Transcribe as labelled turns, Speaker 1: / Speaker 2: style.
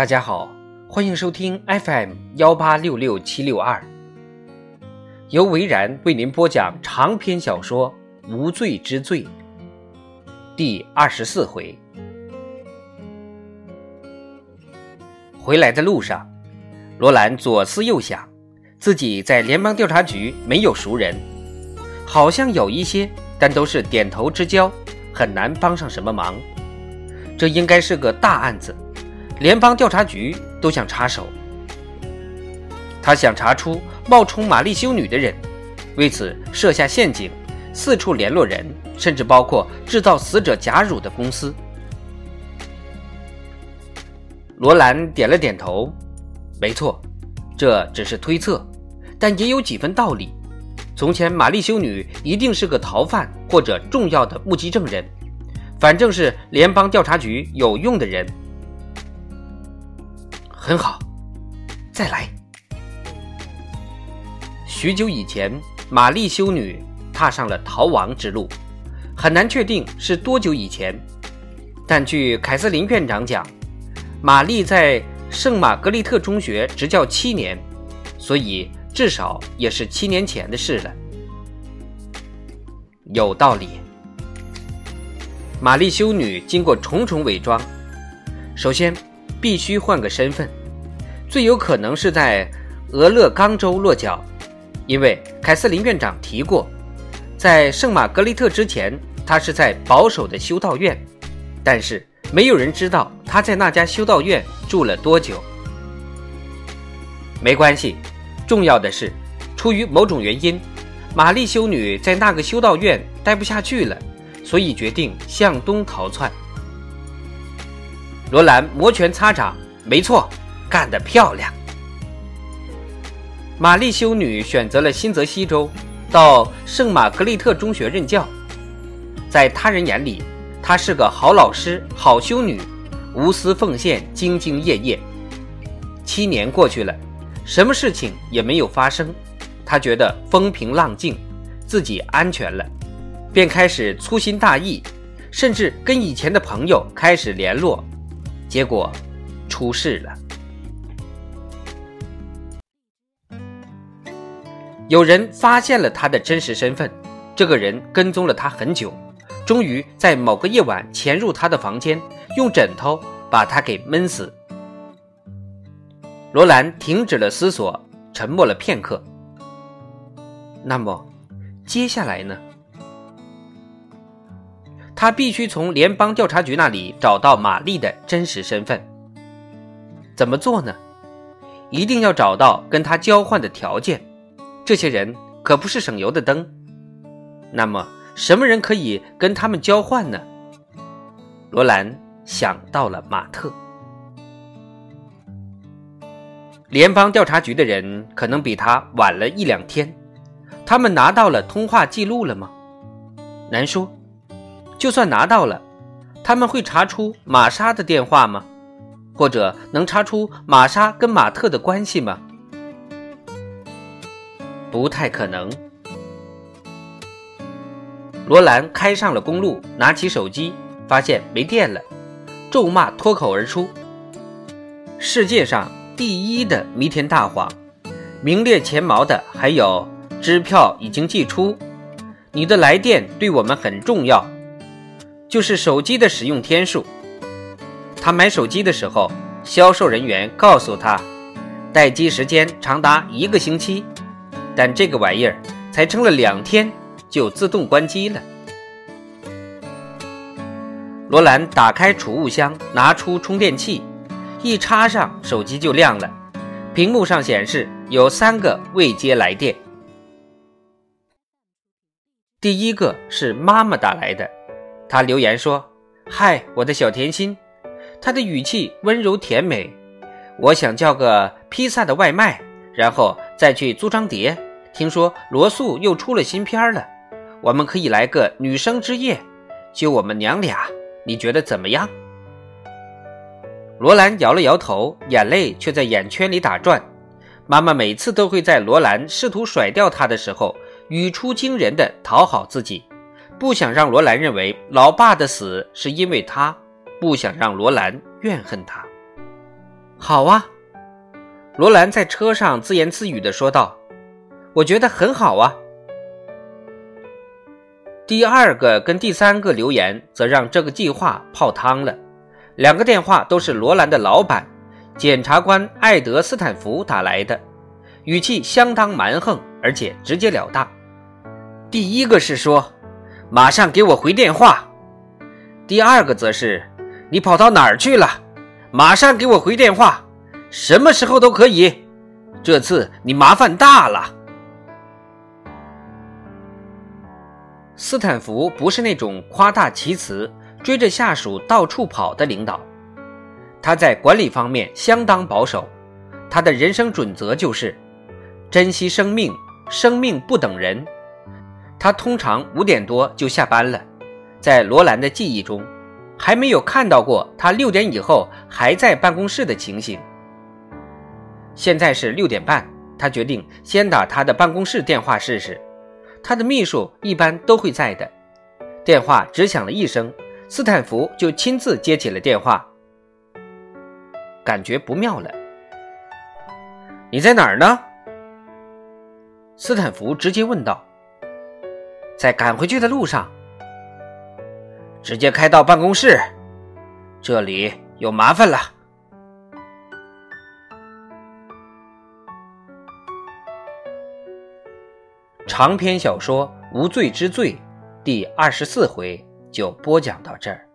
Speaker 1: 大家好，欢迎收听 FM 幺八六六七六二，由维然为您播讲长篇小说《无罪之罪》第二十四回。回来的路上，罗兰左思右想，自己在联邦调查局没有熟人，好像有一些，但都是点头之交，很难帮上什么忙。这应该是个大案子。联邦调查局都想插手，他想查出冒充玛丽修女的人，为此设下陷阱，四处联络人，甚至包括制造死者假乳的公司。罗兰点了点头，没错，这只是推测，但也有几分道理。从前玛丽修女一定是个逃犯或者重要的目击证人，反正是联邦调查局有用的人。很好，再来。许久以前，玛丽修女踏上了逃亡之路，很难确定是多久以前。但据凯瑟琳院长讲，玛丽在圣玛格丽特中学执教七年，所以至少也是七年前的事了。有道理。玛丽修女经过重重伪装，首先。必须换个身份，最有可能是在俄勒冈州落脚，因为凯瑟琳院长提过，在圣玛格丽特之前，他是在保守的修道院，但是没有人知道他在那家修道院住了多久。没关系，重要的是，出于某种原因，玛丽修女在那个修道院待不下去了，所以决定向东逃窜。罗兰摩拳擦掌，没错，干得漂亮。玛丽修女选择了新泽西州，到圣玛格丽特中学任教。在他人眼里，她是个好老师、好修女，无私奉献、兢兢业业。七年过去了，什么事情也没有发生，她觉得风平浪静，自己安全了，便开始粗心大意，甚至跟以前的朋友开始联络。结果，出事了。有人发现了他的真实身份，这个人跟踪了他很久，终于在某个夜晚潜入他的房间，用枕头把他给闷死。罗兰停止了思索，沉默了片刻。那么，接下来呢？他必须从联邦调查局那里找到玛丽的真实身份。怎么做呢？一定要找到跟他交换的条件。这些人可不是省油的灯。那么，什么人可以跟他们交换呢？罗兰想到了马特。联邦调查局的人可能比他晚了一两天。他们拿到了通话记录了吗？难说。就算拿到了，他们会查出玛莎的电话吗？或者能查出玛莎跟马特的关系吗？不太可能。罗兰开上了公路，拿起手机，发现没电了，咒骂脱口而出：“世界上第一的弥天大谎，名列前茅的还有支票已经寄出，你的来电对我们很重要。”就是手机的使用天数。他买手机的时候，销售人员告诉他，待机时间长达一个星期，但这个玩意儿才撑了两天就自动关机了。罗兰打开储物箱，拿出充电器，一插上，手机就亮了，屏幕上显示有三个未接来电。第一个是妈妈打来的。他留言说：“嗨，我的小甜心。”他的语气温柔甜美。我想叫个披萨的外卖，然后再去租张碟。听说罗素又出了新片了，我们可以来个女生之夜，就我们娘俩，你觉得怎么样？罗兰摇了摇头，眼泪却在眼圈里打转。妈妈每次都会在罗兰试图甩掉她的时候，语出惊人的讨好自己。不想让罗兰认为老爸的死是因为他，不想让罗兰怨恨他。好啊。罗兰在车上自言自语的说道：“我觉得很好啊。”第二个跟第三个留言则让这个计划泡汤了。两个电话都是罗兰的老板，检察官艾德斯坦福打来的，语气相当蛮横，而且直截了当。第一个是说：“马上给我回电话。”第二个则是：“你跑到哪儿去了？马上给我回电话。”什么时候都可以，这次你麻烦大了。斯坦福不是那种夸大其词、追着下属到处跑的领导，他在管理方面相当保守。他的人生准则就是珍惜生命，生命不等人。他通常五点多就下班了，在罗兰的记忆中，还没有看到过他六点以后还在办公室的情形。现在是六点半，他决定先打他的办公室电话试试。他的秘书一般都会在的。电话只响了一声，斯坦福就亲自接起了电话。感觉不妙了。你在哪儿呢？斯坦福直接问道。在赶回去的路上。直接开到办公室，这里有麻烦了。长篇小说《无罪之罪》第二十四回就播讲到这儿。